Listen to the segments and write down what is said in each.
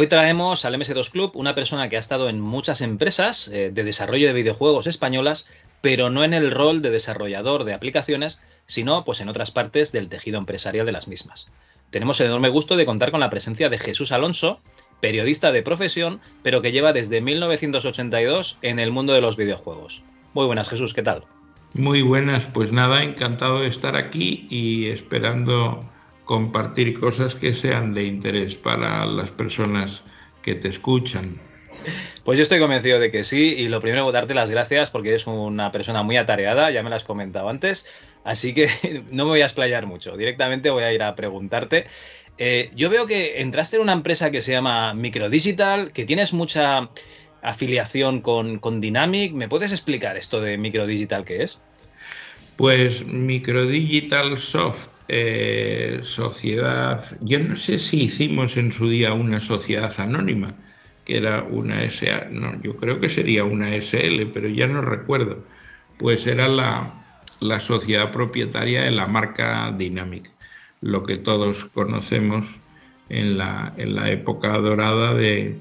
Hoy traemos al MS2 Club una persona que ha estado en muchas empresas eh, de desarrollo de videojuegos españolas, pero no en el rol de desarrollador de aplicaciones, sino pues en otras partes del tejido empresarial de las mismas. Tenemos el enorme gusto de contar con la presencia de Jesús Alonso, periodista de profesión, pero que lleva desde 1982 en el mundo de los videojuegos. Muy buenas, Jesús, ¿qué tal? Muy buenas, pues nada, encantado de estar aquí y esperando compartir cosas que sean de interés para las personas que te escuchan. Pues yo estoy convencido de que sí y lo primero darte las gracias porque eres una persona muy atareada, ya me lo has comentado antes, así que no me voy a explayar mucho, directamente voy a ir a preguntarte. Eh, yo veo que entraste en una empresa que se llama Microdigital, que tienes mucha afiliación con, con Dynamic, ¿me puedes explicar esto de Microdigital qué es? Pues Microdigital Soft eh, sociedad, yo no sé si hicimos en su día una sociedad anónima, que era una SA, no, yo creo que sería una SL, pero ya no recuerdo, pues era la, la sociedad propietaria de la marca Dynamic, lo que todos conocemos en la, en la época dorada de,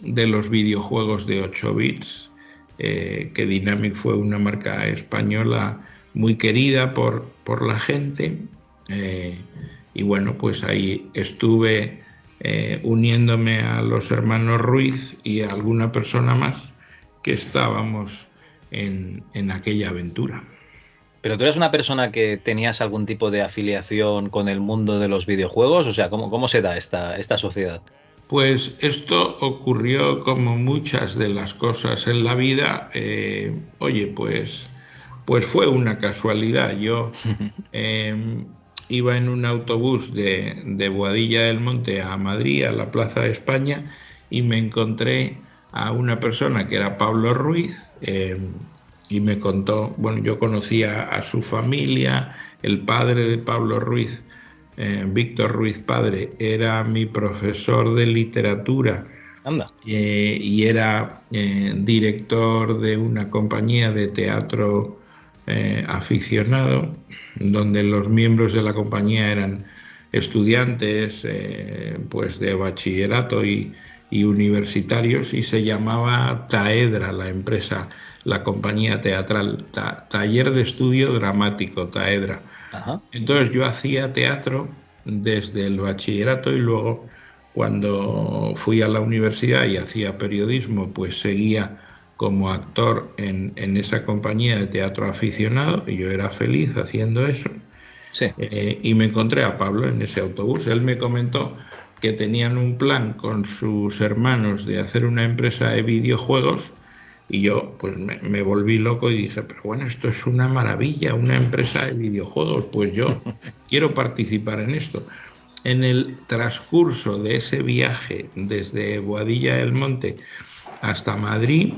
de los videojuegos de 8 bits, eh, que Dynamic fue una marca española muy querida por, por la gente eh, y bueno, pues ahí estuve eh, uniéndome a los hermanos Ruiz y a alguna persona más que estábamos en, aquella aventura. Pero tú eres una persona que tenías algún tipo de afiliación con el mundo de los videojuegos, o sea, ¿cómo, cómo se da esta, esta sociedad? Pues esto ocurrió como muchas de las cosas en la vida. Eh, oye, pues, pues fue una casualidad. Yo iba en un autobús de, de Boadilla del Monte a Madrid, a la Plaza de España, y me encontré a una persona que era Pablo Ruiz, eh, y me contó, bueno, yo conocía a su familia, el padre de Pablo Ruiz, eh, Víctor Ruiz padre, era mi profesor de literatura eh, y era director de una compañía de teatro eh, aficionado, donde los miembros de la compañía eran estudiantes eh, pues de bachillerato y, universitarios y se llamaba Taedra la empresa, la compañía teatral, Taller de Estudio Dramático, Taedra. Entonces yo hacía teatro desde el bachillerato y luego cuando fui a la universidad y hacía periodismo, pues seguía como actor en, esa compañía de teatro aficionado y yo era feliz haciendo eso. Eh, y me encontré a Pablo en ese autobús. Él me comentó que tenían un plan con sus hermanos de hacer una empresa de videojuegos y yo pues me, me, volví loco y dije, pero bueno, esto es una maravilla, una empresa de videojuegos, pues yo quiero participar en esto. En el transcurso de ese viaje desde Boadilla del Monte hasta Madrid,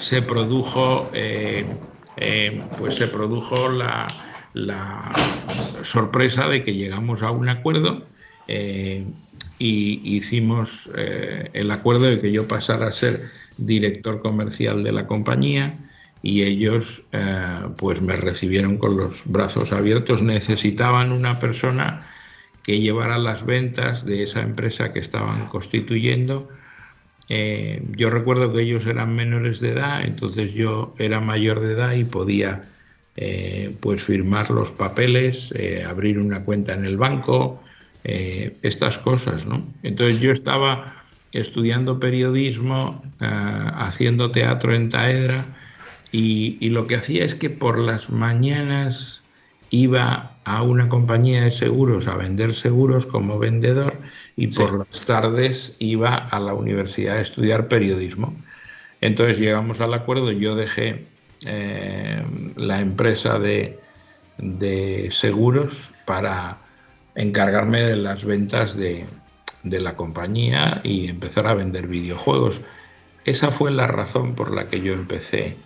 se produjo, eh, eh, pues se produjo la, sorpresa de que llegamos a un acuerdo eh, y hicimos el acuerdo de que yo pasara a ser director comercial de la compañía y ellos pues me recibieron con los brazos abiertos. Necesitaban una persona que llevara las ventas de esa empresa que estaban constituyendo eh, yo recuerdo que ellos eran menores de edad, entonces yo era mayor de edad y podía eh, pues firmar los papeles, eh, abrir una cuenta en el banco, estas cosas, ¿no? Entonces yo estaba estudiando periodismo, haciendo teatro en Taedra y, y lo que hacía es que por las mañanas iba a una compañía de seguros a vender seguros como vendedor y por las tardes iba a la universidad a estudiar periodismo. Entonces llegamos al acuerdo, yo dejé eh, la empresa de, de, seguros para encargarme de las ventas de, de la compañía y empezar a vender videojuegos. Esa fue la razón por la que yo empecé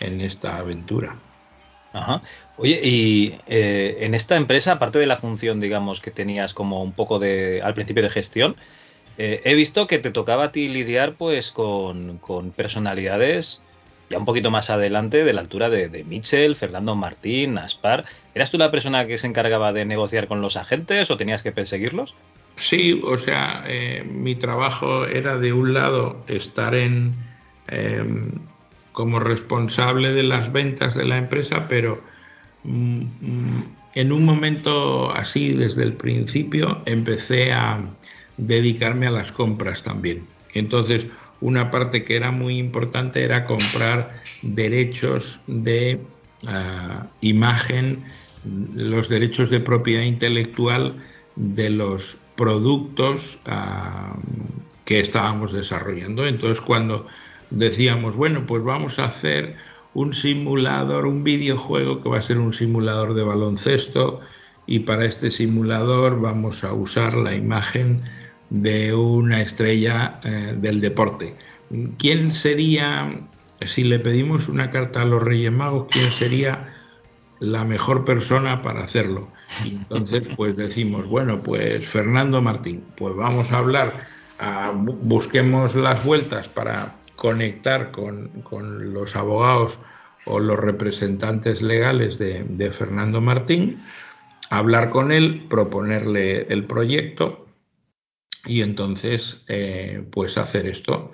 en esta aventura. Ajá. Oye, y eh, en esta empresa, aparte de la función, digamos, que tenías como un poco de, al principio de gestión, eh, he visto que te tocaba a ti lidiar pues con, personalidades ya un poquito más adelante de la altura de, Mitchell, Fernando Martín, Aspar. ¿Eras tú la persona que se encargaba de negociar con los agentes o tenías que perseguirlos? Sí, o sea, eh, mi trabajo era de un lado estar en como responsable de las ventas de la empresa, pero en un momento así, desde el principio, empecé a dedicarme a las compras también. Entonces, una parte que era muy importante era comprar derechos de ah, imagen, los derechos de propiedad intelectual de los productos ah, que estábamos desarrollando. Entonces, cuando decíamos, bueno, pues vamos a hacer un simulador, un videojuego que va a ser un simulador de baloncesto y para este simulador vamos a usar la imagen de una estrella eh, del deporte. ¿Quién sería, si le pedimos una carta a los Reyes Magos, quién sería la mejor persona para hacerlo? Y entonces, pues decimos, bueno, pues Fernando Martín, pues vamos a hablar, busquemos las vueltas para conectar con, los abogados o los representantes legales de, Fernando Martín, hablar con él, proponerle el proyecto y entonces eh, pues hacer esto.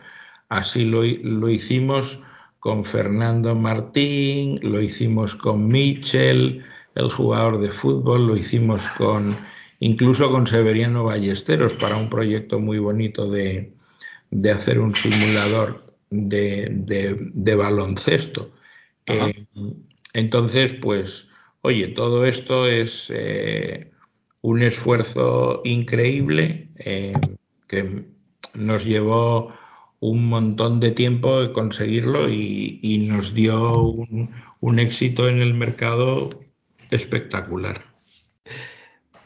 Así lo, lo, hicimos con Fernando Martín, lo hicimos con Michel, el jugador de fútbol, lo hicimos con incluso con Severiano Ballesteros para un proyecto muy bonito de, de hacer un simulador de, de, baloncesto. Eh, entonces, pues, oye, todo esto es eh, un esfuerzo increíble eh, que nos llevó un montón de tiempo conseguirlo y, nos dio un, un éxito en el mercado espectacular.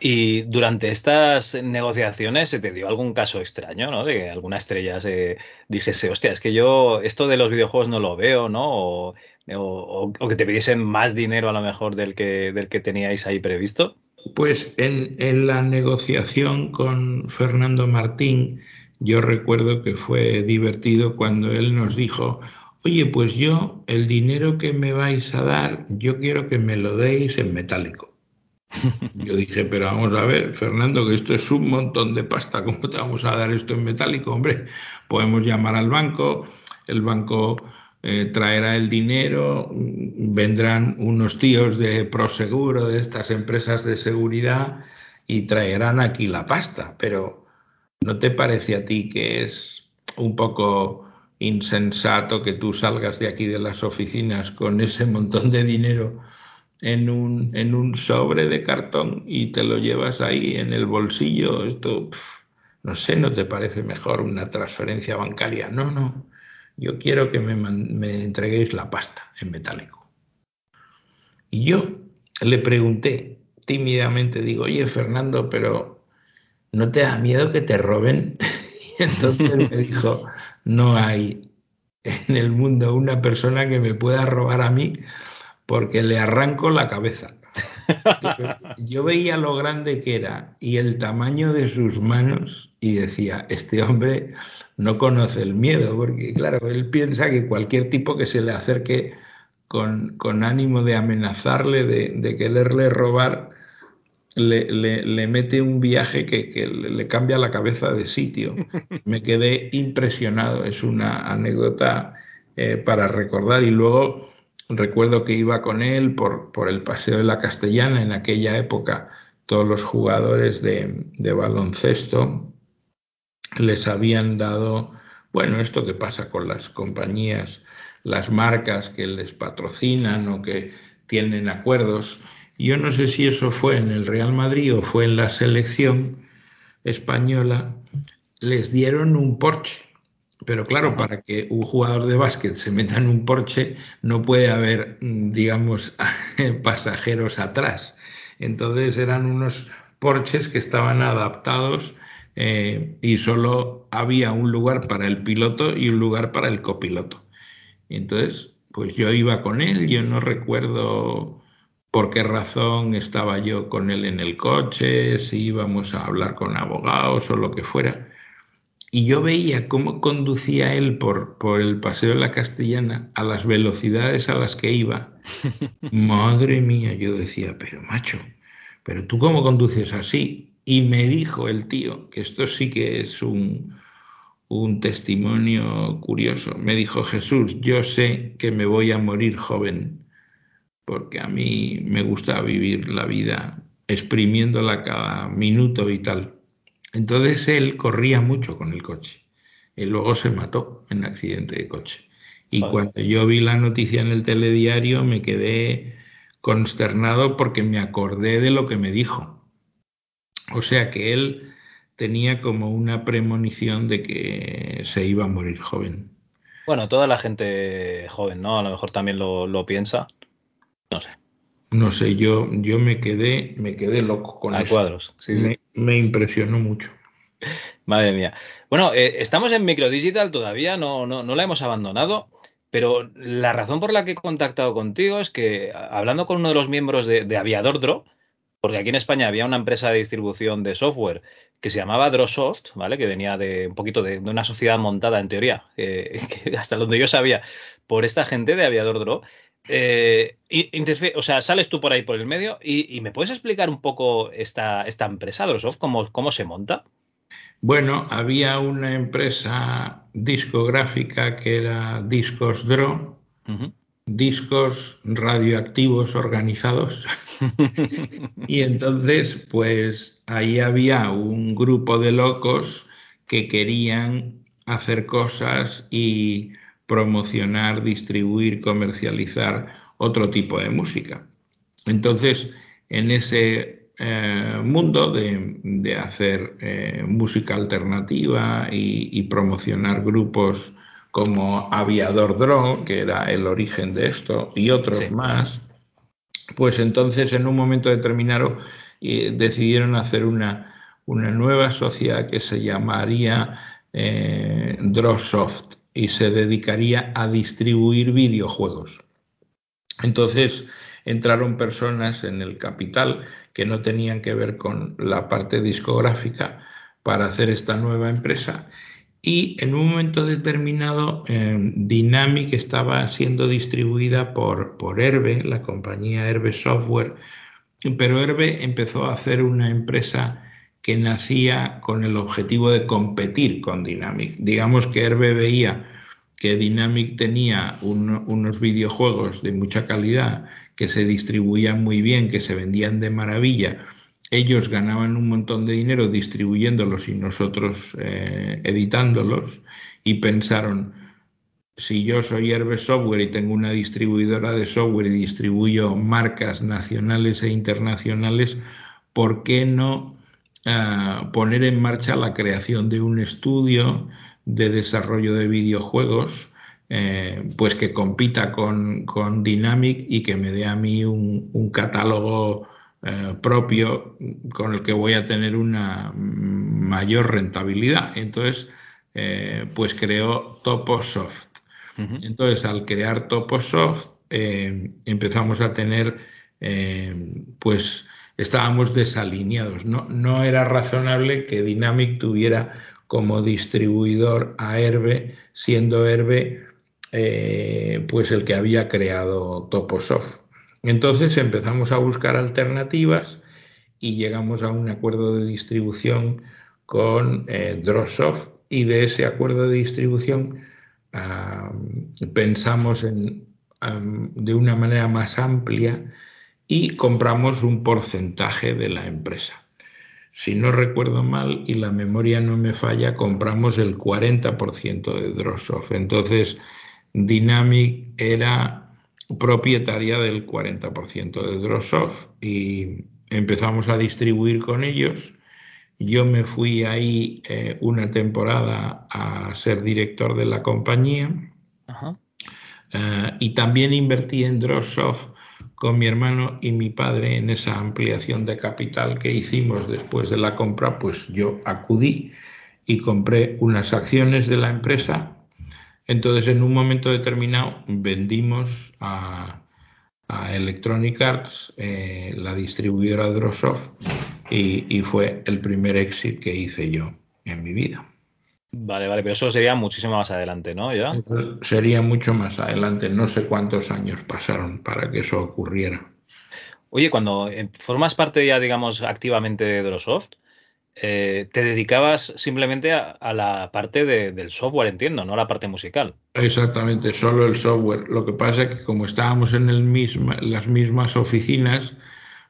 Y durante estas negociaciones se te dio algún caso extraño, ¿no? De que alguna estrella se dijese, hostia, es que yo esto de los videojuegos no lo veo, ¿no? O, que te pidiesen más dinero a lo mejor del que, del que teníais ahí previsto. Pues en, en la negociación con Fernando Martín, yo recuerdo que fue divertido cuando él nos dijo, oye, pues yo el dinero que me vais a dar, yo quiero que me lo deis en metálico. Yo dije, pero vamos a ver, Fernando, que esto es un montón de pasta, ¿cómo te vamos a dar esto en metálico? Hombre, podemos llamar al banco, el banco eh, traerá el dinero, vendrán unos tíos de Proseguro, de estas empresas de seguridad, y traerán aquí la pasta, pero ¿no te parece a ti que es un poco insensato que tú salgas de aquí de las oficinas con ese montón de dinero? En un, en un sobre de cartón y te lo llevas ahí en el bolsillo, esto, no sé, ¿no te parece mejor una transferencia bancaria? No, no, yo quiero que me, me entreguéis la pasta en metálico. Y yo le pregunté tímidamente, digo, oye Fernando, pero ¿no te da miedo que te roben? Y entonces me dijo, no hay en el mundo una persona que me pueda robar a mí porque le arranco la cabeza. Yo veía lo grande que era y el tamaño de sus manos y decía, este hombre no conoce el miedo, porque claro, él piensa que cualquier tipo que se le acerque con, ánimo de amenazarle, de, quererle robar, le, mete un viaje que, le, cambia la cabeza de sitio. Me quedé impresionado, es una anécdota eh, para recordar y luego Recuerdo que iba con él por, por el Paseo de la Castellana en aquella época. Todos los jugadores de, de baloncesto les habían dado, bueno, esto que pasa con las compañías, las marcas que les patrocinan o que tienen acuerdos. Yo no sé si eso fue en el Real Madrid o fue en la selección española, les dieron un Porsche Pero claro, para que un jugador de básquet se meta en un Porsche no puede haber, mm, digamos, pasajeros atrás. Entonces eran unos Porsches que estaban adaptados eh, y solo había un lugar para el piloto y un lugar para el copiloto. entonces, pues yo iba con él, yo no recuerdo por qué razón estaba yo con él en el coche, si íbamos a hablar con abogados o lo que fuera. Y yo veía cómo conducía él por, por el Paseo de la Castellana a las velocidades a las que iba. Madre mía, yo decía, pero macho, pero tú cómo conduces así. Y me dijo el tío, que esto sí que es un, un testimonio curioso, me dijo Jesús, yo sé que me voy a morir joven, porque a mí me gusta vivir la vida exprimiéndola cada minuto y tal. Entonces él corría mucho con el coche y luego se mató en accidente de coche. Y cuando yo vi la noticia en el telediario me quedé consternado porque me acordé de lo que me dijo. O sea que él tenía como una premonición de que se iba a morir joven. Bueno, toda la gente joven, ¿no? A lo mejor también lo, piensa. No sé. No sé, yo, yo me quedé, me quedé loco con a cuadros, sí, me, me, impresionó mucho. Madre mía. Bueno, eh, estamos en Microdigital todavía, no, no, no la hemos abandonado. Pero la razón por la que he contactado contigo es que, hablando con uno de los miembros de, Aviador Dro, porque aquí en España había una empresa de distribución de software que se llamaba Drosoft, ¿vale? Que venía de un poquito de, una sociedad montada, en teoría, hasta donde yo sabía, por esta gente de Aviador Dro. Eh, o sea, sales tú por ahí por el medio y, me puedes explicar un poco esta, esta empresa, Drosoft, cómo, cómo se monta. Bueno, había una empresa discográfica que era Discos Dro, discos radioactivos organizados. y entonces, pues ahí había un grupo de locos que querían hacer cosas y promocionar, distribuir, comercializar otro tipo de música. Entonces, en ese eh, mundo de, hacer eh, música alternativa y, promocionar grupos como Aviador Drone, que era el origen de esto, y otros más, pues entonces en un momento determinado eh, decidieron hacer una, una, nueva sociedad que se llamaría Drawsoft y se dedicaría a distribuir videojuegos. Entonces entraron personas en el capital que no tenían que ver con la parte discográfica para hacer esta nueva empresa. Y en un momento determinado, eh, Dynamic estaba siendo distribuida por, por Herbe, la compañía Herbe Software, pero Herbe empezó a hacer una empresa que nacía con el objetivo de competir con Dynamic. Digamos que Herbe veía que Dynamic tenía unos videojuegos de mucha calidad que se distribuían muy bien, que se vendían de maravilla, ellos ganaban un montón de dinero distribuyéndolos y nosotros eh, editándolos y pensaron, si yo soy Herbe Software y tengo una distribuidora de software y distribuyo marcas nacionales e internacionales, ¿por qué no ah, poner en marcha la creación de un estudio de desarrollo de videojuegos eh, pues que compita con, con, Dynamic y que me dé a mí un, catálogo eh, propio con el que voy a tener una mayor rentabilidad. Entonces, eh, pues creo Toposoft. Entonces, al crear Toposoft, empezamos a tener, pues estábamos desalineados. No, no era razonable que Dynamic tuviera como distribuidor a Herbe, siendo Herbe eh, pues el que había creado Toposoft. Entonces empezamos a buscar alternativas y llegamos a un acuerdo de distribución con eh, Drosoft y de ese acuerdo de distribución pensamos en, de una manera más amplia y compramos un porcentaje de la empresa. Si no recuerdo mal y la memoria no me falla, compramos el 40% de Drosoft. Entonces, Dynamic era propietaria del 40% de Drosoft y empezamos a distribuir con ellos Yo me fui ahí eh, una temporada a ser director de la compañía eh, y también invertí en Dropsoft con mi hermano y mi padre en esa ampliación de capital que hicimos después de la compra, pues yo acudí y compré unas acciones de la empresa. Entonces, en un momento determinado, vendimos a, Electronic Arts, eh, la distribuidora Dropsoft, y, fue el primer exit que hice yo en mi vida. Vale, vale, pero eso sería muchísimo más adelante, ¿no? ¿Ya? sería mucho más adelante. No sé cuántos años pasaron para que eso ocurriera. Oye, cuando eh, formas parte ya, digamos, activamente de Drosoft, eh, te dedicabas simplemente a, la parte del software, entiendo, no a la parte musical. Exactamente, solo el software. Lo que pasa es que como estábamos en el misma, las mismas oficinas,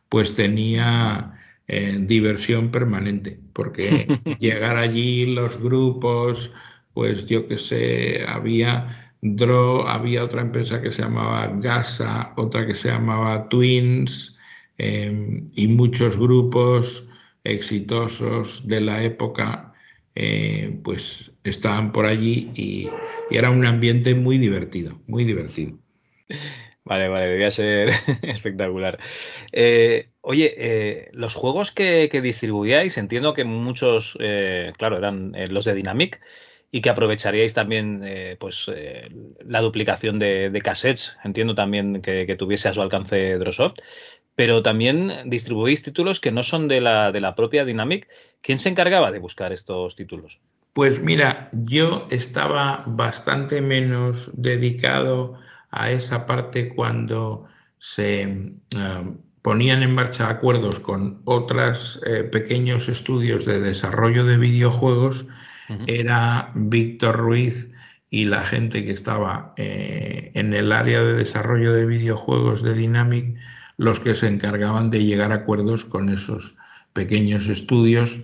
pues tenía eh, diversión permanente, porque llegar allí los grupos, pues yo que sé, había Dro, había otra empresa que se llamaba Gasa, otra que se llamaba Twins, em, y muchos grupos exitosos de la época, eh, pues estaban por allí y, y era un ambiente muy divertido, muy divertido. Vale, vale, debía ser espectacular. Eh, oye, eh, los juegos que, distribuíais, entiendo que muchos, eh, claro, eran los de Dynamic y que aprovecharíais también pues la duplicación de, cassettes. Entiendo también que, tuviese a su alcance Drosoft, pero también distribuís títulos que no son de la, de la propia Dynamic. ¿Quién se encargaba de buscar estos títulos? Pues mira, yo estaba bastante menos dedicado a esa parte cuando se eh, ponían en marcha acuerdos con otros eh, pequeños estudios de desarrollo de videojuegos, era Víctor Ruiz y la gente que estaba eh, en el área de desarrollo de videojuegos de Dynamic los que se encargaban de llegar a acuerdos con esos pequeños estudios.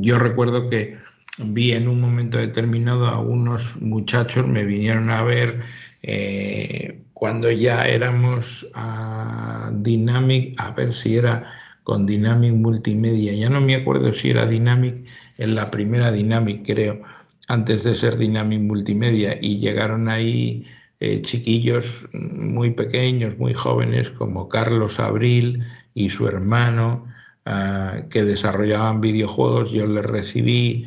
yo recuerdo que vi en un momento determinado a unos muchachos, me vinieron a ver eh, cuando ya éramos a Dynamic, a ver si era con Dynamic Multimedia, ya no me acuerdo si era Dynamic, en la primera Dynamic creo, antes de ser Dynamic Multimedia, y llegaron ahí eh, chiquillos muy pequeños, muy jóvenes, como Carlos Abril y su hermano, ah, que desarrollaban videojuegos, yo les recibí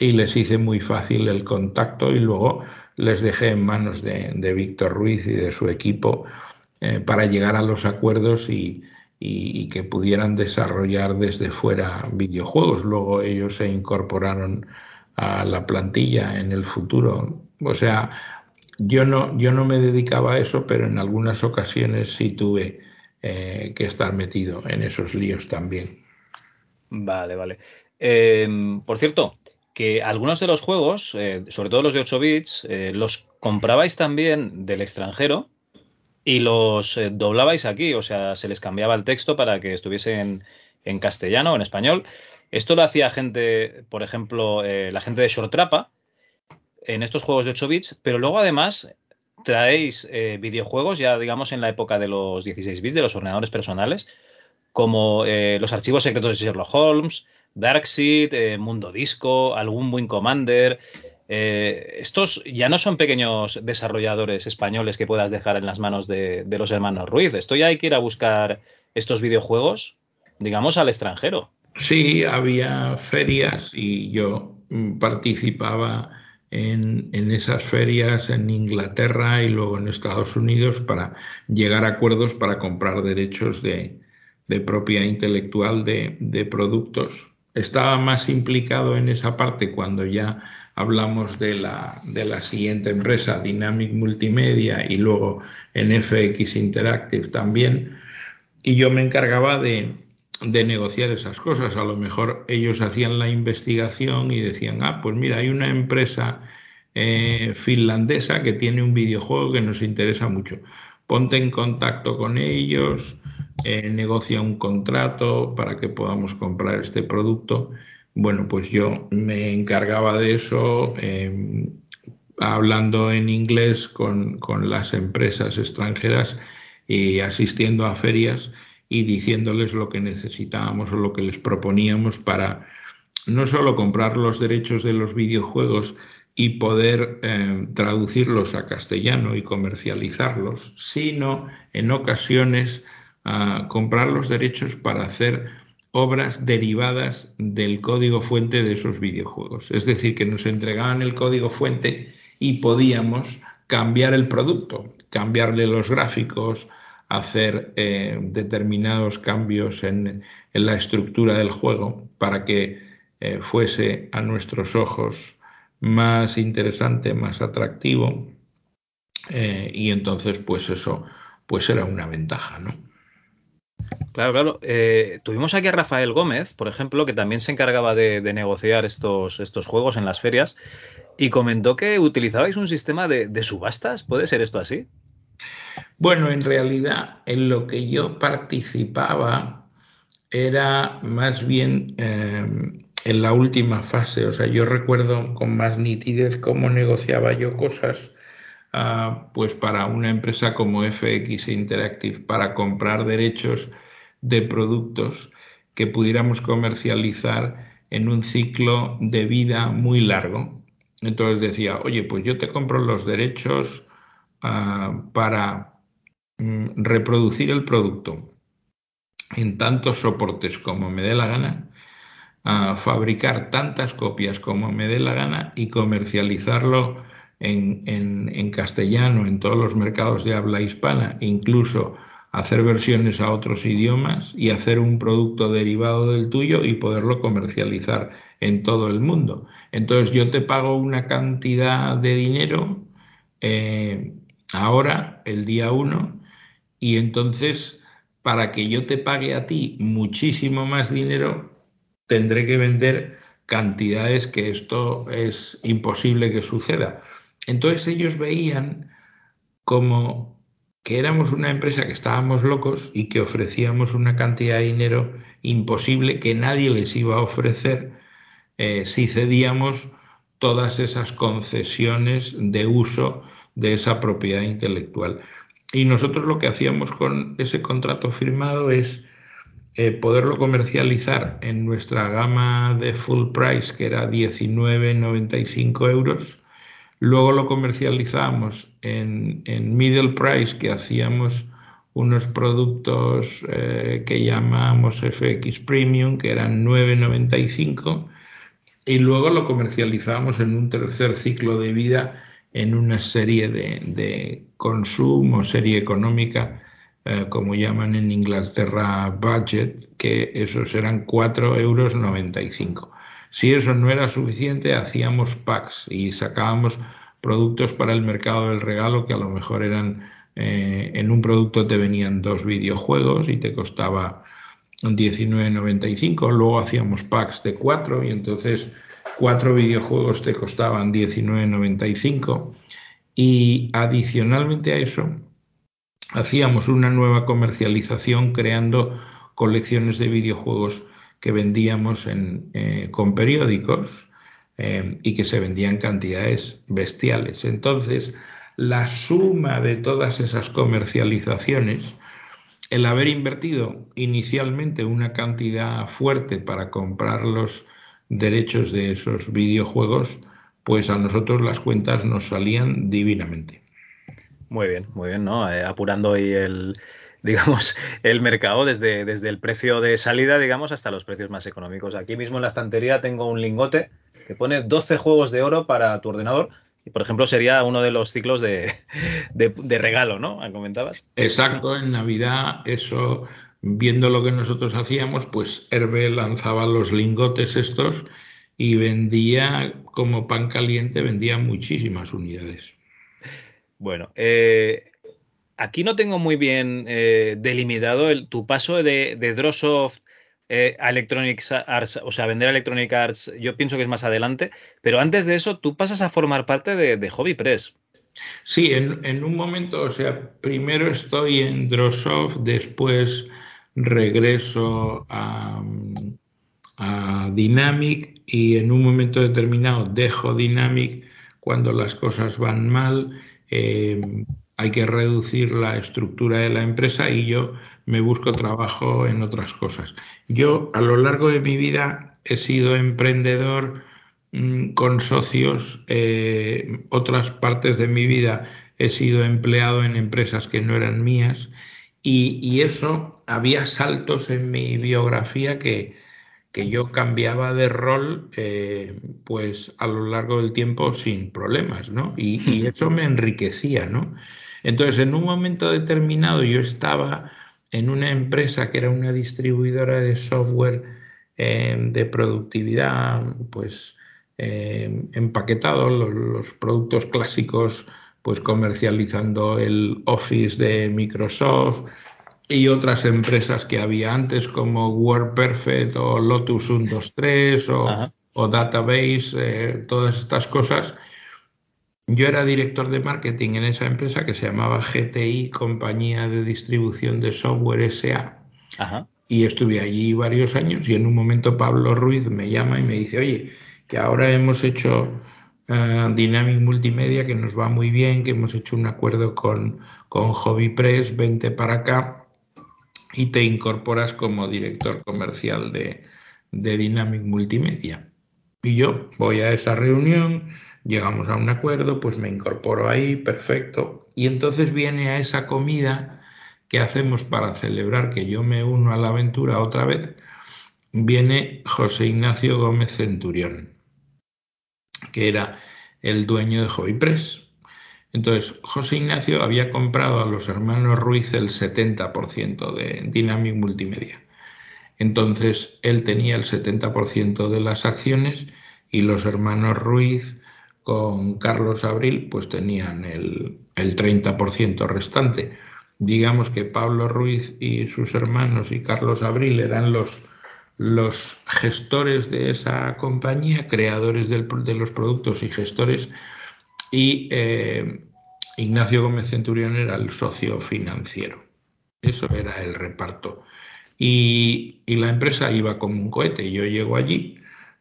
y les hice muy fácil el contacto y luego les dejé en manos de, Víctor Ruiz y de su equipo eh, para llegar a los acuerdos y, que pudieran desarrollar desde fuera videojuegos. Luego ellos se incorporaron a la plantilla en el futuro. O sea, yo no, yo no me dedicaba a eso, pero en algunas ocasiones sí tuve eh, que estar metido en esos líos también. Vale, vale. Em, por cierto, que algunos de los juegos, eh, sobre todo los de 8 bits, eh, los comprabais también del extranjero y los eh, doblabais aquí, o sea, se les cambiaba el texto para que estuviese en, castellano o en español. Esto lo hacía gente, por ejemplo, la gente de Short Trapa en estos juegos de 8 bits, pero luego además traéis videojuegos ya, digamos, en la época de los 16 bits, de los ordenadores personales, como los archivos secretos de Sherlock Holmes, Darkseid, eh, Mundo Disco, algún Wing Commander. Eh, estos ya no son pequeños desarrolladores españoles que puedas dejar en las manos de, los hermanos Ruiz. Esto ya hay que ir a buscar estos videojuegos, digamos, al extranjero. Sí, había ferias y yo participaba en, esas ferias en Inglaterra y luego en Estados Unidos para llegar a acuerdos para comprar derechos de, propiedad intelectual de productos estaba más implicado en esa parte cuando ya hablamos de la, de la siguiente empresa, Dynamic Multimedia, y luego en FX Interactive también, y yo me encargaba de, de negociar esas cosas. A lo mejor ellos hacían la investigación y decían, ah, pues mira, hay una empresa eh, finlandesa que tiene un videojuego que nos interesa mucho. Ponte en contacto con ellos, eh, negocia un contrato para que podamos comprar este producto. Bueno, pues yo me encargaba de eso, em, hablando en inglés con, las empresas extranjeras y asistiendo a ferias y diciéndoles lo que necesitábamos o lo que les proponíamos para no solo comprar los derechos de los videojuegos y poder eh, traducirlos a castellano y comercializarlos, sino en ocasiones comprar los derechos para hacer obras derivadas del código fuente de esos videojuegos. Es decir, que nos entregaban el código fuente y podíamos cambiar el producto, cambiarle los gráficos, hacer eh, determinados cambios en, la estructura del juego para que eh, fuese a nuestros ojos más interesante, más atractivo eh, y entonces pues eso pues era una ventaja, ¿no? Claro, claro. tuvimos aquí a Rafael Gómez, por ejemplo, que también se encargaba de, negociar estos, estos, juegos en las ferias y comentó que utilizabais un sistema de, de subastas. ¿Puede ser esto así? Bueno, en realidad en lo que yo participaba era más bien em, en la última fase. O sea, yo recuerdo con más nitidez cómo negociaba yo cosas ah, pues para una empresa como FX Interactive para comprar derechos de productos que pudiéramos comercializar en un ciclo de vida muy largo. Entonces decía, oye, pues yo te compro los derechos ah, para Mm, reproducir el producto en tantos soportes como me dé la gana, a fabricar tantas copias como me dé la gana y comercializarlo en, en, castellano en todos los mercados de habla hispana, incluso hacer versiones a otros idiomas y hacer un producto derivado del tuyo y poderlo comercializar en todo el mundo. Entonces yo te pago una cantidad de dinero eh, ahora, el día uno, y entonces para que yo te pague a ti muchísimo más dinero, tendré que vender cantidades que esto es imposible que suceda. Entonces ellos veían como que éramos una empresa que estábamos locos y que ofrecíamos una cantidad de dinero imposible que nadie les iba a ofrecer eh, si cedíamos todas esas concesiones de uso de esa propiedad intelectual. Y nosotros lo que hacíamos con ese contrato firmado es eh, poderlo comercializar en nuestra gama de full price, que era 19,95 euros. Luego lo comercializamos en, middle price, que hacíamos unos productos eh, que llamamos FX Premium, que eran 9,95. Y luego lo comercializamos en un tercer ciclo de vida en una serie de, consumo, serie económica, eh, como llaman en Inglaterra budget, que esos eran 4,95 euros. Si eso no era suficiente, hacíamos packs y sacábamos productos para el mercado del regalo que a lo mejor eran, eh, en un producto te venían dos videojuegos y te costaba 19,95, luego hacíamos packs de cuatro y entonces cuatro videojuegos te costaban 19,95 y adicionalmente a eso hacíamos una nueva comercialización creando colecciones de videojuegos que vendíamos eh, con periódicos eh, y que se vendían cantidades bestiales. Entonces, la suma de todas esas comercializaciones, el haber invertido inicialmente una cantidad fuerte para comprar los derechos de esos videojuegos, pues a nosotros las cuentas nos salían divinamente. Muy bien, muy bien, ¿no? Eh, apurando ahí el, digamos, el mercado desde, desde el precio de salida, digamos, hasta los precios más económicos. Aquí mismo en la estantería tengo un lingote que pone 12 juegos de oro para tu ordenador. Y, por ejemplo, sería uno de los ciclos de, de, de regalo, ¿no? ¿Comentabas? Exacto, en Navidad eso viendo lo que nosotros hacíamos, pues Herbe lanzaba los lingotes estos y vendía como pan caliente, vendía muchísimas unidades. Bueno, eh, aquí no tengo muy bien eh, delimitado el, tu paso de, de Drosoft eh, a Electronic Arts, o sea, vender Electronic Arts, yo pienso que es más adelante, pero antes de eso tú pasas a formar parte de, de Hobby Press. Sí, en, en, un momento, o sea, primero estoy en Drosoft, después regreso a, Dynamic y en un momento determinado dejo Dynamic cuando las cosas van mal. Eh, hay que reducir la estructura de la empresa y yo me busco trabajo en otras cosas. Yo a lo largo de mi vida he sido emprendedor mm, con socios, eh, otras partes de mi vida he sido empleado en empresas que no eran mías y, eso había saltos en mi biografía que, que yo cambiaba de rol eh, pues a lo largo del tiempo sin problemas, ¿no? Y, y eso me enriquecía, ¿no? Entonces, en un momento determinado yo estaba en una empresa que era una distribuidora de software eh, de productividad, pues eh, empaquetado, los, productos clásicos, pues comercializando el Office de Microsoft y otras empresas que había antes como WordPerfect o Lotus 123 o, o Database, eh, todas estas cosas yo era director de marketing en esa empresa que se llamaba GTI, Compañía de Distribución de Software SA. Y estuve allí varios años y en un momento Pablo Ruiz me llama y me dice, oye, que ahora hemos hecho uh, Dynamic Multimedia, que nos va muy bien, que hemos hecho un acuerdo con, con Hobby Press, vente para acá y te incorporas como director comercial de, de Dynamic Multimedia. Y yo voy a esa reunión llegamos a un acuerdo, pues me incorporo ahí, perfecto. Y entonces viene a esa comida que hacemos para celebrar que yo me uno a la aventura otra vez, viene José Ignacio Gómez Centurión, que era el dueño de Hobby Press. Entonces, José Ignacio había comprado a los hermanos Ruiz el 70% de Dynamic Multimedia. Entonces, él tenía el 70% de las acciones y los hermanos Ruiz con Carlos Abril, pues tenían el, el 30% restante. Digamos que Pablo Ruiz y sus hermanos y Carlos Abril eran los, gestores de esa compañía, creadores de los productos y gestores, y eh, Ignacio Gómez Centurión era el socio financiero. Eso era el reparto. Y, y, la empresa iba como un cohete. Yo llego allí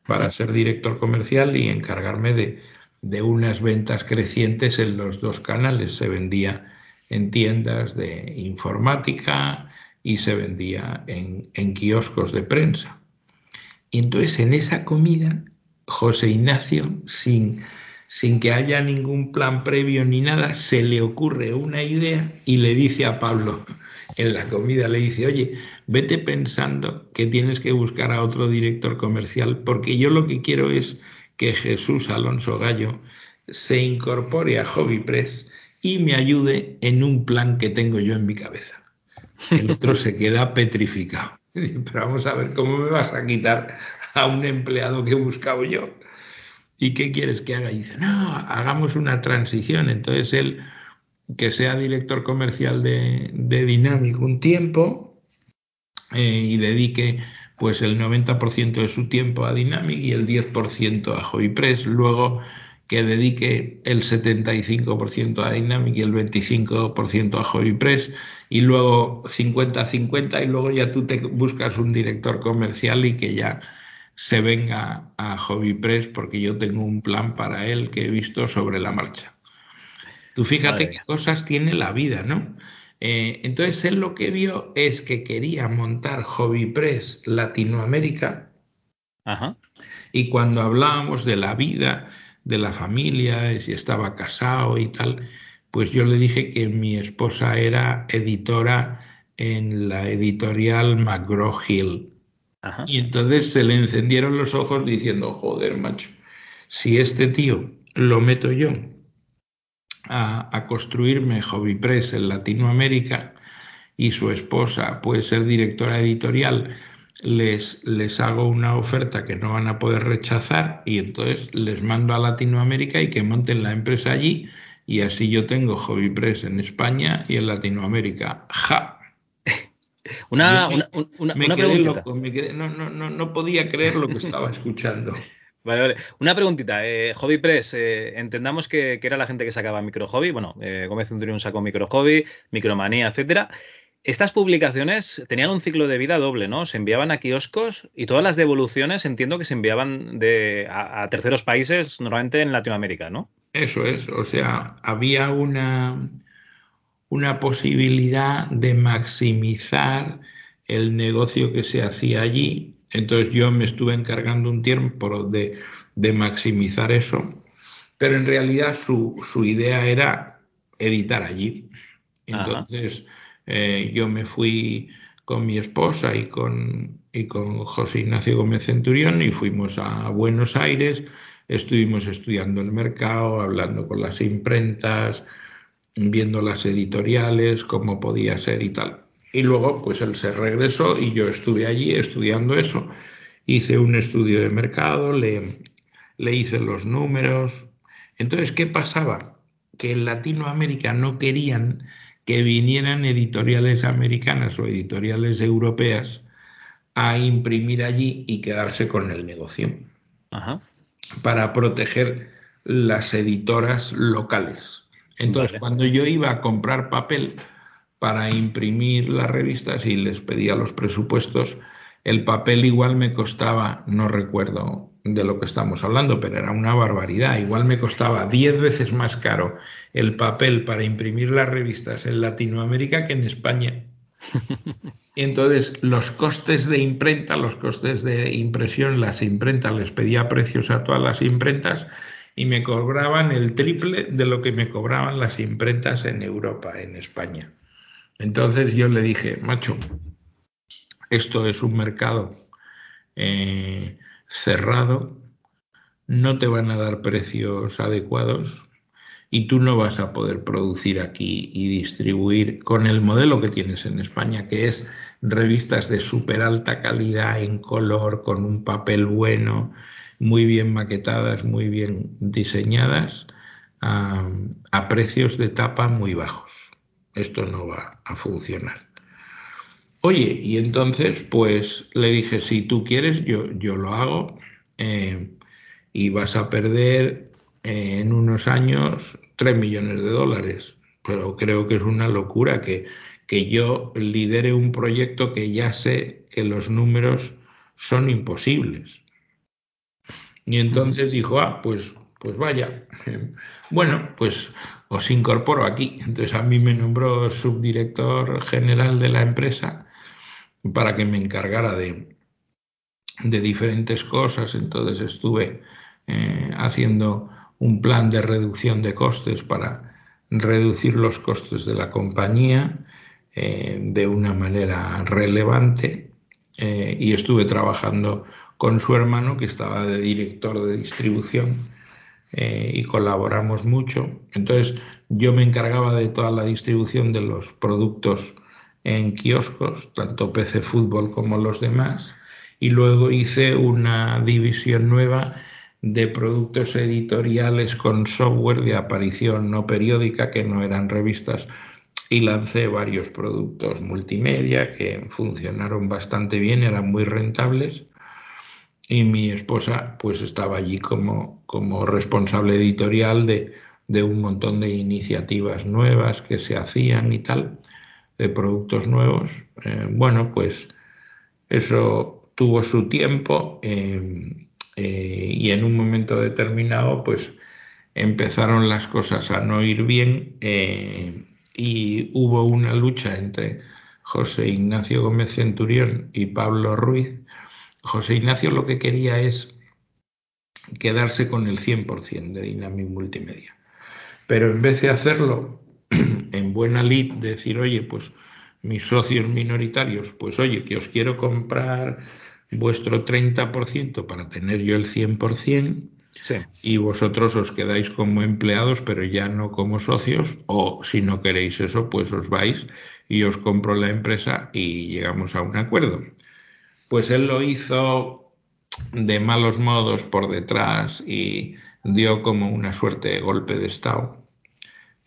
para ser director comercial y encargarme de, de unas ventas crecientes en los dos canales. Se vendía en tiendas de informática y se vendía en, en kioscos de prensa. Y entonces en esa comida, José Ignacio, sin, sin que haya ningún plan previo ni nada, se le ocurre una idea y le dice a Pablo, en la comida le dice, oye, vete pensando que tienes que buscar a otro director comercial porque yo lo que quiero es que Jesús Alonso Gallo se incorpore a Hobby Press y me ayude en un plan que tengo yo en mi cabeza. El otro se queda petrificado. Pero vamos a ver, ¿cómo me vas a quitar a un empleado que he buscado yo? ¿Y qué quieres que haga? Y dice, no, hagamos una transición. Entonces él, que sea director comercial de, Dynamic un tiempo eh, y dedique pues el 90% de su tiempo a Dynamic y el 10% a Hobby Press, luego que dedique el 75% a Dynamic y el 25% a Hobby Press y luego 50-50 y luego ya tú te buscas un director comercial y que ya se venga a Hobby Press porque yo tengo un plan para él que he visto sobre la marcha. Tú fíjate qué cosas tiene la vida, ¿no? Eh, entonces él lo que vio es que quería montar Hobby Press Latinoamérica. Y cuando hablábamos de la vida, de la familia, de si estaba casado y tal, pues yo le dije que mi esposa era editora en la editorial McGraw Hill. Y entonces se le encendieron los ojos diciendo, joder, macho, si este tío lo meto yo a, construirme Hobby Press en Latinoamérica y su esposa puede ser directora editorial, les, les hago una oferta que no van a poder rechazar y entonces les mando a Latinoamérica y que monten la empresa allí y así yo tengo Hobby Press en España y en Latinoamérica. ¡Ja! Una, una, una, me quedé loco, me quedé, no, no, no, no podía creer lo que estaba escuchando. Vale, vale. Una preguntita. Eh, Hobby Press, eh, entendamos que, era la gente que sacaba Micro Hobby. Bueno, eh, Gómez Centurión sacó Micro Hobby, Micromanía, etcétera. Estas publicaciones tenían un ciclo de vida doble, ¿no? Se enviaban a kioscos y todas las devoluciones entiendo que se enviaban a, a terceros países, normalmente en Latinoamérica, ¿no? Eso es. O sea, había una, una posibilidad de maximizar el negocio que se hacía allí. Entonces yo me estuve encargando un tiempo de, maximizar eso, pero en realidad su, idea era editar allí. Entonces eh, yo me fui con mi esposa y con, y con José Ignacio Gómez Centurión y fuimos a Buenos Aires, estuvimos estudiando el mercado, hablando con las imprentas, viendo las editoriales, cómo podía ser y tal. Y luego, pues él se regresó y yo estuve allí estudiando eso. Hice un estudio de mercado, le, le hice los números. Entonces, ¿qué pasaba? Que en Latinoamérica no querían que vinieran editoriales americanas o editoriales europeas a imprimir allí y quedarse con el negocio. Para proteger las editoras locales. Entonces, cuando yo iba a comprar papel para imprimir las revistas y les pedía los presupuestos, el papel igual me costaba, no recuerdo de lo que estamos hablando, pero era una barbaridad. Igual me costaba 10 veces más caro el papel para imprimir las revistas en Latinoamérica que en España. Entonces, los costes de imprenta, los costes de impresión, las imprentas, les pedía precios a todas las imprentas y me cobraban el triple de lo que me cobraban las imprentas en Europa, en España. Entonces yo le dije, macho, esto es un mercado eh, cerrado, no te van a dar precios adecuados y tú no vas a poder producir aquí y distribuir con el modelo que tienes en España, que es revistas de súper alta calidad en color, con un papel bueno, muy bien maquetadas, muy bien diseñadas, a, precios de tapa muy bajos. Esto no va a funcionar. Oye, y entonces pues le dije, si tú quieres, yo, yo lo hago eh, y vas a perder eh, en unos años 3 millones de dólares. Pero creo que es una locura que, que yo lidere un proyecto que ya sé que los números son imposibles. Y entonces dijo, ah, pues, pues vaya. Bueno, pues os incorporo aquí. Entonces a mí me nombró subdirector general de la empresa para que me encargara de, de diferentes cosas. Entonces estuve eh, haciendo un plan de reducción de costes para reducir los costes de la compañía eh, de una manera relevante eh, y estuve trabajando con su hermano que estaba de director de distribución eh, y colaboramos mucho. Entonces yo me encargaba de toda la distribución de los productos en kioscos, tanto PC Fútbol como los demás, y luego hice una división nueva de productos editoriales con software de aparición no periódica, que no eran revistas, y lancé varios productos multimedia que funcionaron bastante bien, eran muy rentables y mi esposa pues estaba allí como, como responsable editorial de, un montón de iniciativas nuevas que se hacían y tal, de productos nuevos. Eh, bueno, pues eso tuvo su tiempo eh, eh, y en un momento determinado pues empezaron las cosas a no ir bien y hubo una lucha entre José Ignacio Gómez Centurión y Pablo Ruiz José Ignacio lo que quería es quedarse con el 100% de Dynamic Multimedia. Pero en vez de hacerlo en buena lid, decir, oye, pues mis socios minoritarios, pues oye, que os quiero comprar vuestro 30% para tener yo el 100%, y vosotros os quedáis como empleados, pero ya no como socios, o si no queréis eso, pues os vais y os compro la empresa y llegamos a un acuerdo. Pues él lo hizo de malos modos por detrás y dio como una suerte de golpe de Estado.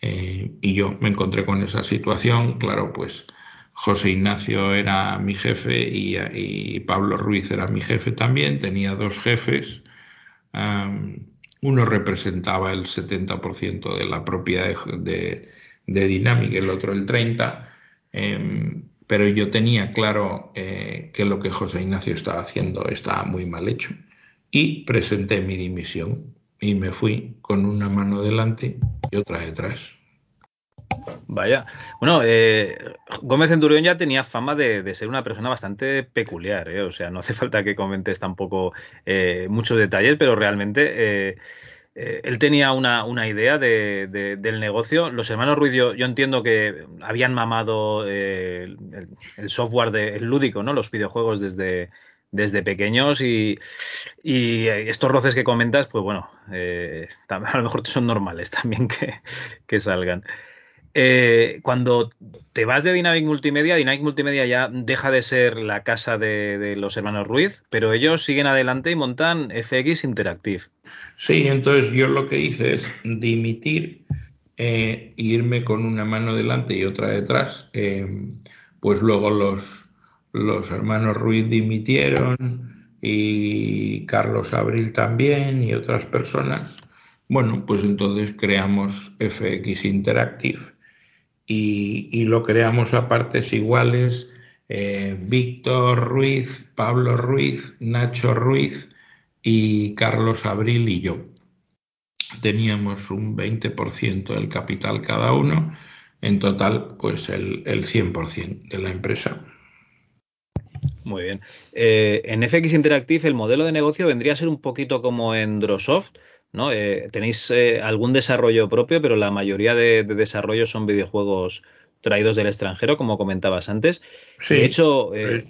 Eh, y yo me encontré con esa situación, claro, pues José Ignacio era mi jefe y, Pablo Ruiz era mi jefe también, tenía dos jefes, uno representaba el 70% de la propiedad de, de, el otro el 30%, pero yo tenía claro eh, que lo que José Ignacio estaba haciendo estaba muy mal hecho y presenté mi dimisión y me fui con una mano delante y otra detrás. Vaya. Bueno, eh, Gómez Centurión ya tenía fama de, ser una persona bastante peculiar, ¿eh? o sea, no hace falta que comentes tampoco muchos detalles, pero realmente él tenía una, idea del negocio. Los hermanos Ruiz, yo, entiendo que habían mamado el, software de, lúdico, ¿no? Los videojuegos desde, desde pequeños y, estos roces que comentas, pues bueno, a lo mejor son normales también que salgan. Eh, cuando te vas de Dynamic Multimedia, Dynamic Multimedia ya deja de ser la casa de, los hermanos Ruiz, pero ellos siguen adelante y montan FX Interactive. Sí, entonces yo lo que hice es dimitir, e irme con una mano delante y otra detrás. Eh, pues luego los, los hermanos Ruiz dimitieron y Carlos Abril también y otras personas. Bueno, pues entonces creamos FX Interactive y, lo creamos a partes iguales eh, Víctor Ruiz, Pablo Ruiz, Nacho Ruiz y Carlos Abril y yo. Teníamos un 20% del capital cada uno, en total pues el, 100% de la empresa. Muy bien. Eh, en FX Interactive el modelo de negocio vendría a ser un poquito como en Drosoft, ¿no? Eh, tenéis eh, algún desarrollo propio, pero la mayoría de, desarrollos son videojuegos traídos del extranjero, como comentabas antes. de hecho, eh,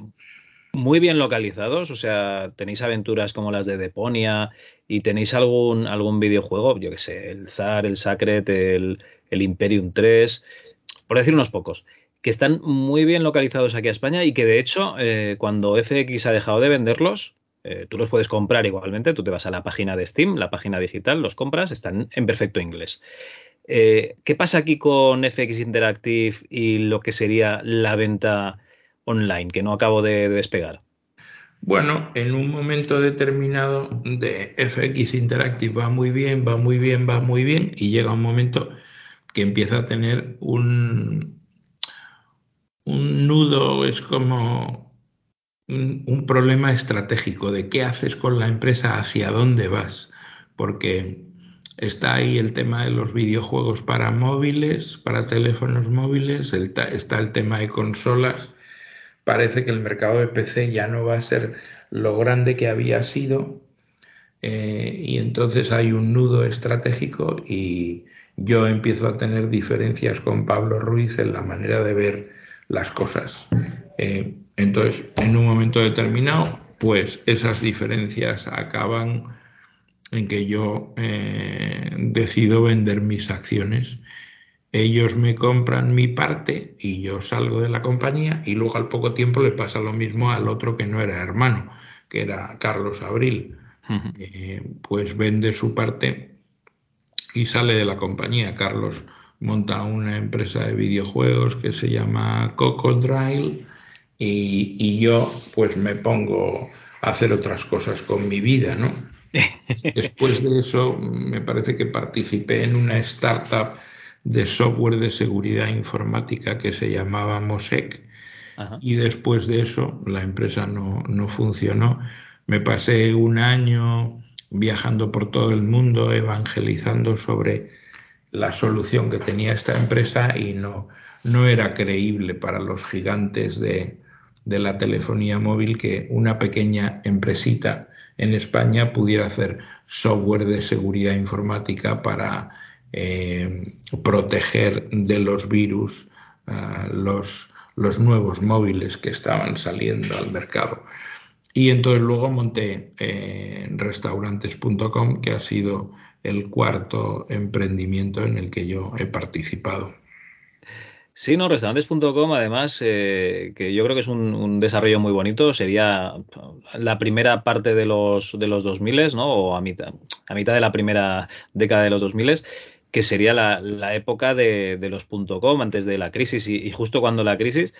muy bien localizados, o sea, tenéis aventuras como las de Deponia y tenéis algún, algún videojuego, yo que sé, el Zar, el Sacred, el, el Imperium 3, por decir unos pocos que están muy bien localizados aquí a España y que de hecho cuando FX ha dejado de venderlos, eh, tú los puedes comprar igualmente, tú te vas a la página de Steam, la página digital, los compras, están en perfecto inglés. Eh, ¿Qué pasa aquí con FX Interactive y lo que sería la venta online, que no acabo de, despegar? Bueno, en un momento determinado de FX Interactive va muy bien, va muy bien, va muy bien, y llega un momento que empieza a tener un, un nudo, es como un, problema estratégico de qué haces con la empresa, hacia dónde vas, porque está ahí el tema de los videojuegos para móviles, para teléfonos móviles, está el tema de consolas. Parece que el mercado de PC ya no va a ser lo grande que había sido eh, y entonces hay un nudo estratégico y yo empiezo a tener diferencias con Pablo Ruiz en la manera de ver las cosas. Eh, entonces, en un momento determinado, pues esas diferencias acaban en que yo eh, decido vender mis acciones. Ellos me compran mi parte y yo salgo de la compañía y luego al poco tiempo le pasa lo mismo al otro que no era hermano, que era Carlos Abril. Eh, pues vende su parte y sale de la compañía. Carlos monta una empresa de videojuegos que se llama Cocodrile y, yo pues me pongo a hacer otras cosas con mi vida, ¿no? Después de eso me parece que participé en una startup de software de seguridad informática que se llamaba Mosec y después de eso la empresa no, no funcionó. Me pasé un año viajando por todo el mundo evangelizando sobre la solución que tenía esta empresa y no, no era creíble para los gigantes de, de la telefonía móvil que una pequeña empresita en España pudiera hacer software de seguridad informática para eh, proteger de los virus ah, los, los nuevos móviles que estaban saliendo al mercado. Y entonces luego monté eh, restaurantes.com, que ha sido el cuarto emprendimiento en el que yo he participado. Sí, no, restaurantes.com, además, eh, que yo creo que es un, desarrollo muy bonito, sería la primera parte de los, de los 2000, ¿no? O a mitad, a mitad de la primera década de los 2000, que sería la, época de, los .com, antes de la crisis y, justo cuando la crisis.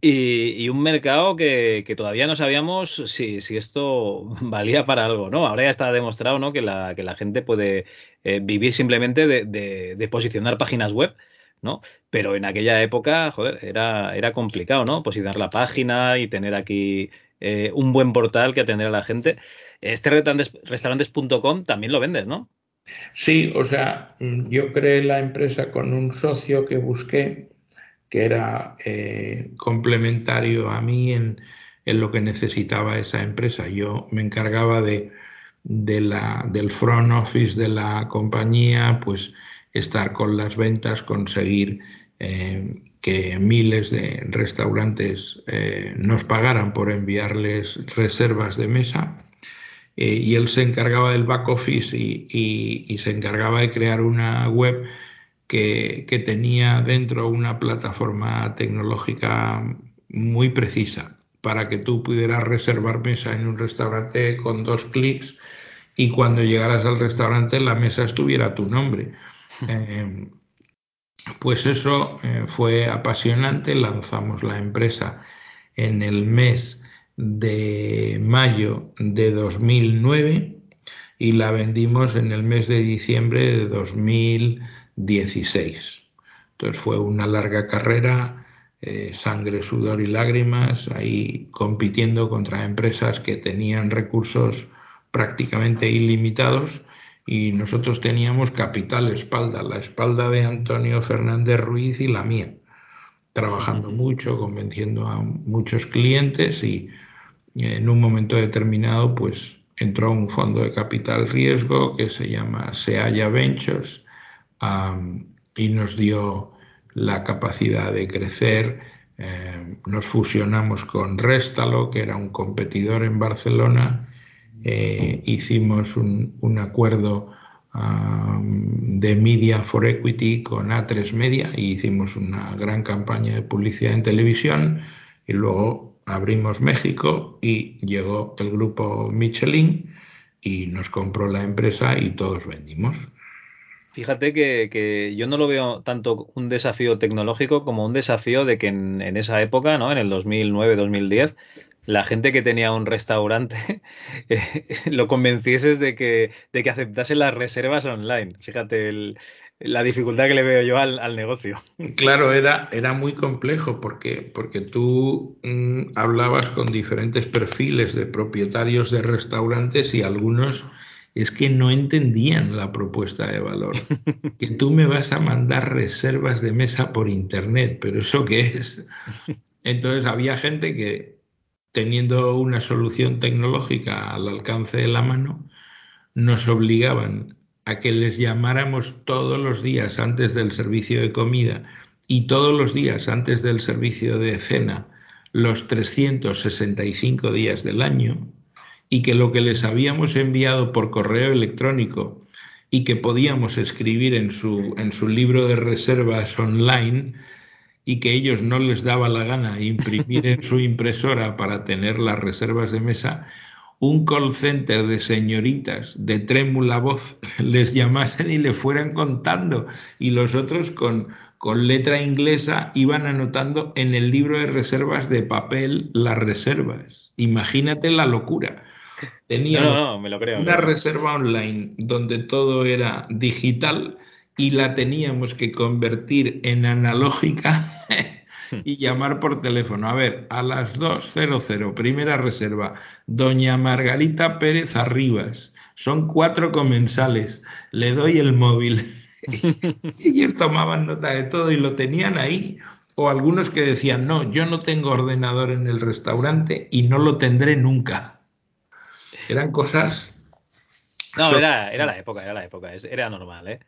Y, un mercado que, todavía no sabíamos si, si, esto valía para algo, ¿no? Ahora ya está demostrado, ¿no? Que la, que la gente puede eh, vivir simplemente de, de posicionar páginas web ¿no? Pero en aquella época, joder, era, era complicado, ¿no? Posicionar la página y tener aquí eh, un buen portal que atender a la gente. Este restaurantes.com también lo vendes, ¿no? Sí, o sea, yo creé la empresa con un socio que busqué, que era eh, complementario a mí en, en, lo que necesitaba esa empresa. Yo me encargaba de, de la, del front office de la compañía, pues estar con las ventas, conseguir eh, que miles de restaurantes eh, nos pagaran por enviarles reservas de mesa. Eh, y él se encargaba del back office y, se encargaba de crear una web que, tenía dentro una plataforma tecnológica muy precisa para que tú pudieras reservar mesa en un restaurante con dos clics y cuando llegaras al restaurante la mesa estuviera tu nombre. Eh, pues eso eh, fue apasionante, lanzamos la empresa en el mes de mayo de 2009 y la vendimos en el mes de diciembre de 2016. Entonces fue una larga carrera, eh, sangre, sudor y lágrimas, ahí compitiendo contra empresas que tenían recursos prácticamente ilimitados y nosotros teníamos capital espalda, la espalda de Antonio Fernández Ruiz y la mía, trabajando mucho, convenciendo a muchos clientes y en un momento determinado pues entró un fondo de capital riesgo que se llama Seaya Ventures um, y nos dio la capacidad de crecer. Eh, nos fusionamos con Restalo, que era un competidor en Barcelona, eh, hicimos un, un acuerdo um, de Media for Equity con A3 Media y hicimos una gran campaña de publicidad en televisión y luego abrimos México y llegó el grupo Michelin y nos compró la empresa y todos vendimos. Fíjate que, que, yo no lo veo tanto un desafío tecnológico como un desafío de que en, en esa época, ¿no? en el 2009-2010, la gente que tenía un restaurante eh, lo convencieses de que, de que aceptase las reservas online. Fíjate el, la dificultad que le veo yo al, al, negocio. Claro, era, era muy complejo porque, porque tú mmm, hablabas con diferentes perfiles de propietarios de restaurantes y algunos es que no entendían la propuesta de valor. Que tú me vas a mandar reservas de mesa por internet, pero ¿eso qué es? Entonces había gente que teniendo una solución tecnológica al alcance de la mano, nos obligaban a que les llamáramos todos los días antes del servicio de comida y todos los días antes del servicio de cena los 365 días del año y que lo que les habíamos enviado por correo electrónico y que podíamos escribir en su, en su libro de reservas online y que ellos no les daba la gana imprimir en su impresora para tener las reservas de mesa, un call center de señoritas de trémula voz les llamasen y le fueran contando y los otros con, con letra inglesa iban anotando en el libro de reservas de papel las reservas. Imagínate la locura. Teníamos no, no, me lo creo, una reserva online donde todo era digital y la teníamos que convertir en analógica y llamar por teléfono. A ver, a las 2.00, primera reserva, doña Margarita Pérez Arribas. Son cuatro comensales. Le doy el móvil. y ellos tomaban nota de todo y lo tenían ahí. O algunos que decían, no, yo no tengo ordenador en el restaurante y no lo tendré nunca. Eran cosas... No, era, era la época, era la época, era normal, ¿eh?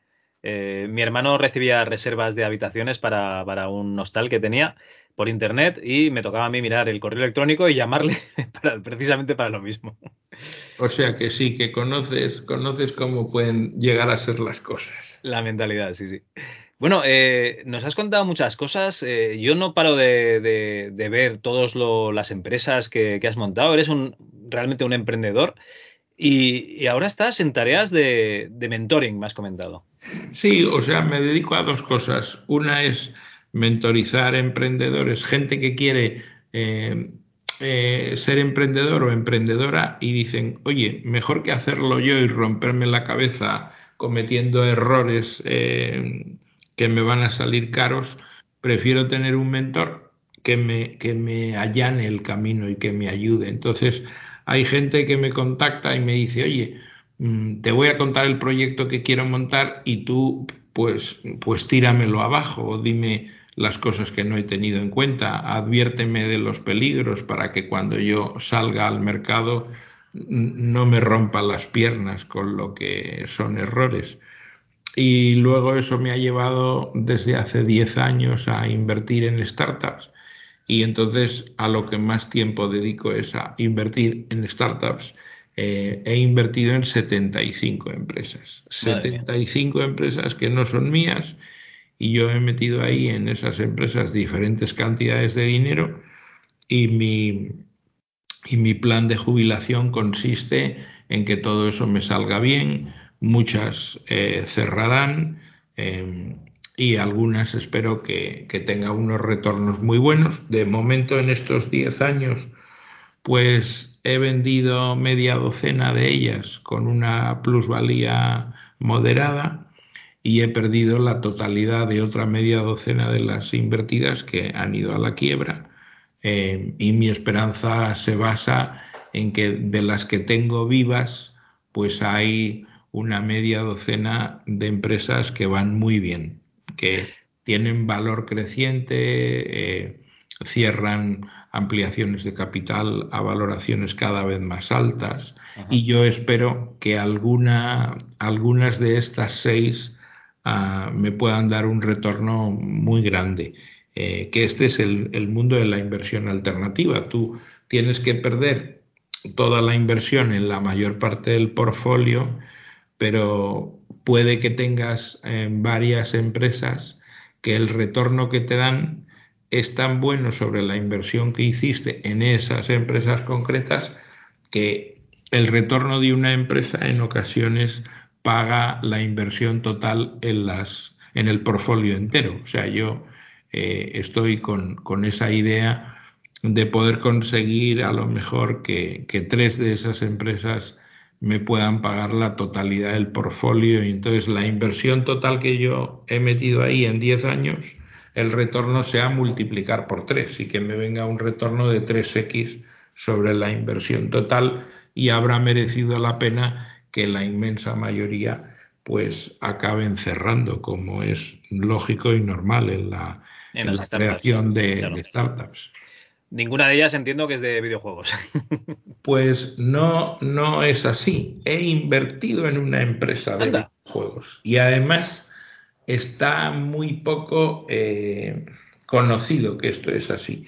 Eh, mi hermano recibía reservas de habitaciones para, para, un hostal que tenía por internet y me tocaba a mí mirar el correo electrónico y llamarle para, precisamente para lo mismo. O sea que sí, que conoces, conoces cómo pueden llegar a ser las cosas. La mentalidad, sí, sí. Bueno, eh, nos has contado muchas cosas. Eh, yo no paro de, de, de ver todas las empresas que, que, has montado. Eres un, realmente un emprendedor. Y, ahora estás en tareas de, de, mentoring, me has comentado. Sí, o sea, me dedico a dos cosas. Una es mentorizar emprendedores, gente que quiere eh, eh, ser emprendedor o emprendedora y dicen, oye, mejor que hacerlo yo y romperme la cabeza cometiendo errores eh, que me van a salir caros, prefiero tener un mentor que me, que me allane el camino y que me ayude. Entonces, hay gente que me contacta y me dice, oye, mm, te voy a contar el proyecto que quiero montar y tú pues, pues tíramelo abajo o dime las cosas que no he tenido en cuenta, adviérteme de los peligros para que cuando yo salga al mercado no me rompa las piernas con lo que son errores. Y luego eso me ha llevado desde hace 10 años a invertir en startups y entonces a lo que más tiempo dedico es a invertir en startups. Eh, he invertido en 75 empresas. 75 empresas que no son mías y yo he metido ahí en esas empresas diferentes cantidades de dinero y mi, y mi plan de jubilación consiste en que todo eso me salga bien, muchas eh, cerrarán em, y algunas espero que, que tenga unos retornos muy buenos. De momento en estos 10 años pues he vendido media docena de ellas con una plusvalía moderada y he perdido la totalidad de otra media docena de las invertidas que han ido a la quiebra. Eh, y mi esperanza se basa en que de las que tengo vivas, pues hay una media docena de empresas que van muy bien, que tienen valor creciente, eh, cierran ampliaciones de capital a valoraciones cada vez más altas y yo espero que alguna, algunas de estas seis me puedan dar un retorno muy grande. Eh, que este es el, el, mundo de la inversión alternativa. Tú tienes que perder toda la inversión en la mayor parte del portfolio, pero puede que tengas en varias empresas que el retorno que te dan es tan bueno sobre la inversión que hiciste en esas empresas concretas que el retorno de una empresa en ocasiones paga la inversión total en, las, en el portfolio entero. O sea, yo eh, estoy con, con, esa idea de poder conseguir a lo mejor que, tres de esas empresas me puedan pagar la totalidad del portfolio y entonces la inversión total que yo he metido ahí en 10 años, el retorno sea multiplicar por tres y que me venga un retorno de 3x sobre la inversión total y habrá merecido la pena que la inmensa mayoría pues acaben cerrando, como es lógico y normal en la, creación de, startups. Ninguna de ellas entiendo que es de videojuegos. Pues no, no es así. He invertido en una empresa de videojuegos y además está muy poco eh, conocido que esto es así.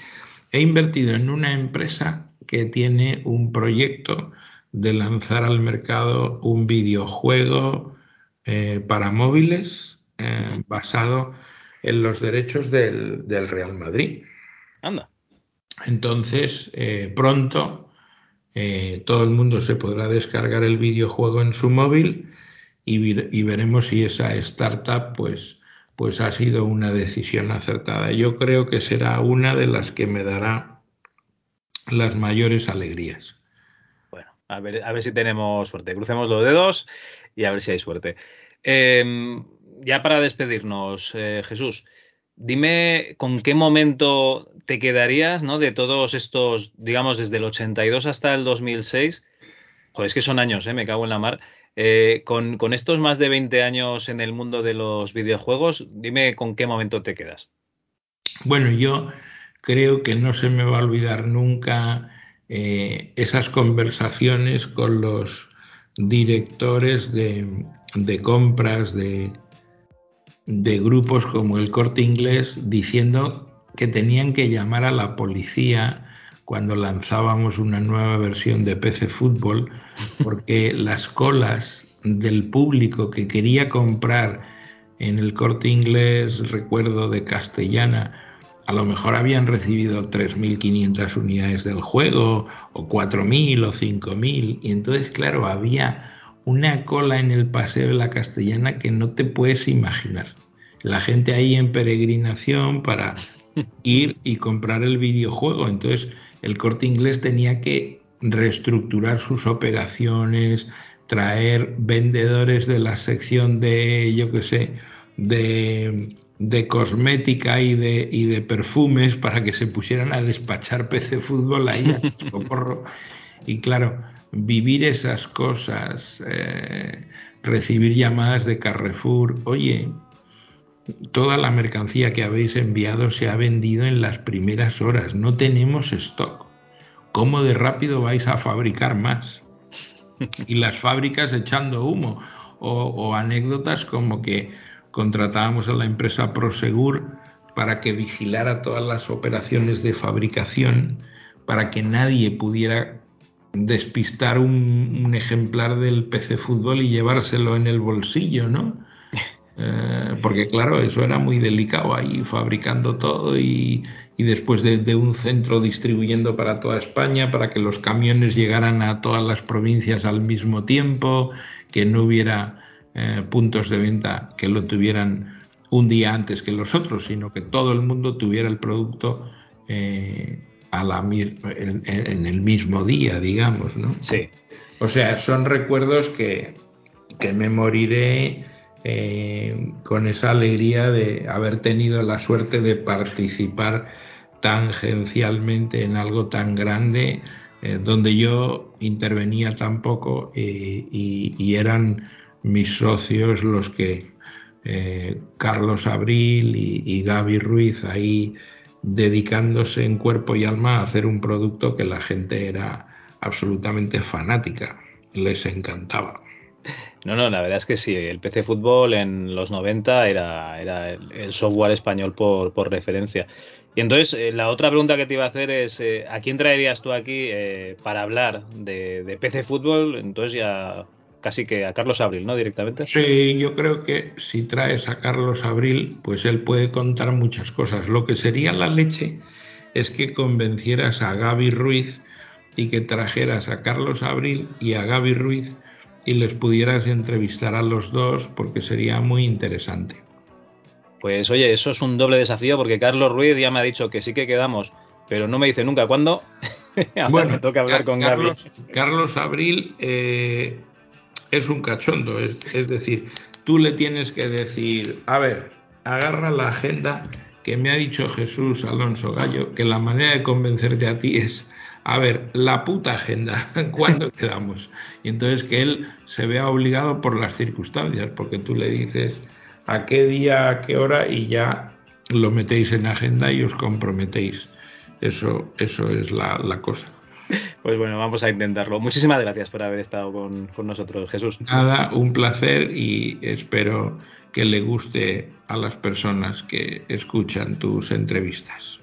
He invertido en una empresa que tiene un proyecto de lanzar al mercado un videojuego eh, para móviles eh, basado en los derechos del, Real Madrid. Anda. Entonces, eh, pronto todo el mundo se podrá descargar el videojuego en su móvil y, veremos si esa startup pues, pues ha sido una decisión acertada. Yo creo que será una de las que me dará las mayores alegrías. A ver, a ver si tenemos suerte. Crucemos los dedos y a ver si hay suerte. Em, ya para despedirnos, eh, Jesús, dime con qué momento te quedarías, ¿no? De todos estos, digamos, desde el 82 hasta el 2006. Joder, es que son años, ¿eh? Me cago en la mar. Eh, con, estos más de 20 años en el mundo de los videojuegos, dime con qué momento te quedas. Bueno, yo creo que no se me va a olvidar nunca eh, esas conversaciones con los directores de, compras de grupos como el corte inglés diciendo que tenían que llamar a la policía cuando lanzábamos una nueva versión de PC Fútbol, porque las colas del público que quería comprar en el corte inglés, recuerdo de castellana, a lo mejor habían recibido 3.500 unidades del juego, o 4.000 o 5.000, y entonces, claro, había una cola en el Paseo de la Castellana que no te puedes imaginar. La gente ahí en peregrinación para ir y comprar el videojuego. Entonces, el corte inglés tenía que reestructurar sus operaciones, traer vendedores de la sección de, yo qué sé, de cosmética y de, perfumes para que se pusieran a despachar PC fútbol ahí a Y claro, vivir esas cosas, eh, recibir llamadas de Carrefour, oye, toda la mercancía que habéis enviado se ha vendido en las primeras horas, no tenemos stock. ¿Cómo de rápido vais a fabricar más? Y las fábricas echando humo. O, anécdotas como que contratábamos a la empresa Prosegur para que vigilara todas las operaciones de fabricación, para que nadie pudiera despistar un, un ejemplar del PC Fútbol y llevárselo en el bolsillo, ¿no? Eh, porque claro, eso era muy delicado ahí fabricando todo y, después de, un centro distribuyendo para toda España, para que los camiones llegaran a todas las provincias al mismo tiempo, que no hubiera eh, puntos de venta que lo tuvieran un día antes que los otros, sino que todo el mundo tuviera el producto eh, a la, en, en, el mismo día, digamos, ¿no? Sí. O sea, son recuerdos que, que me moriré eh, con esa alegría de haber tenido la suerte de participar tangencialmente en algo tan grande eh, donde yo intervenía tan poco eh, y, eran mis socios los que Carlos Abril y, y Gaby Ruiz ahí dedicándose en cuerpo y alma a hacer un producto que la gente era absolutamente fanática, les encantaba. No, no, la verdad es que sí. El PC Fútbol en los 90 era, era el, software español por, referencia. Y entonces, eh, la otra pregunta que te iba a hacer es: eh, ¿a quién traerías tú aquí eh, para hablar de, PC Fútbol? Entonces, ya casi que a Carlos Abril, ¿no? Directamente. Sí, yo creo que si traes a Carlos Abril, pues él puede contar muchas cosas. Lo que sería la leche es que convencieras a Gaby Ruiz y que trajeras a Carlos Abril y a Gaby Ruiz y les pudieras entrevistar a los dos porque sería muy interesante. Pues oye, eso es un doble desafío porque Carlos Ruiz ya me ha dicho que sí que quedamos, pero no me dice nunca cuándo. bueno, me toca hablar con Carlos, Carlos Abril eh, es un cachondo, es, es decir, tú le tienes que decir, a ver, agarra la agenda que me ha dicho Jesús Alonso Gallo, que la manera de convencerte a ti es a ver, la puta agenda, ¿cuándo quedamos? Y entonces que él se vea obligado por las circunstancias, porque tú le dices a qué día, a qué hora y ya lo metéis en agenda y os comprometéis. Eso, eso es la, cosa. Pues bueno, vamos a intentarlo. Muchísimas gracias por haber estado con, con, nosotros, Jesús. Nada, un placer y espero que le guste a las personas que escuchan tus entrevistas.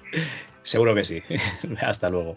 Seguro que sí. Hasta luego.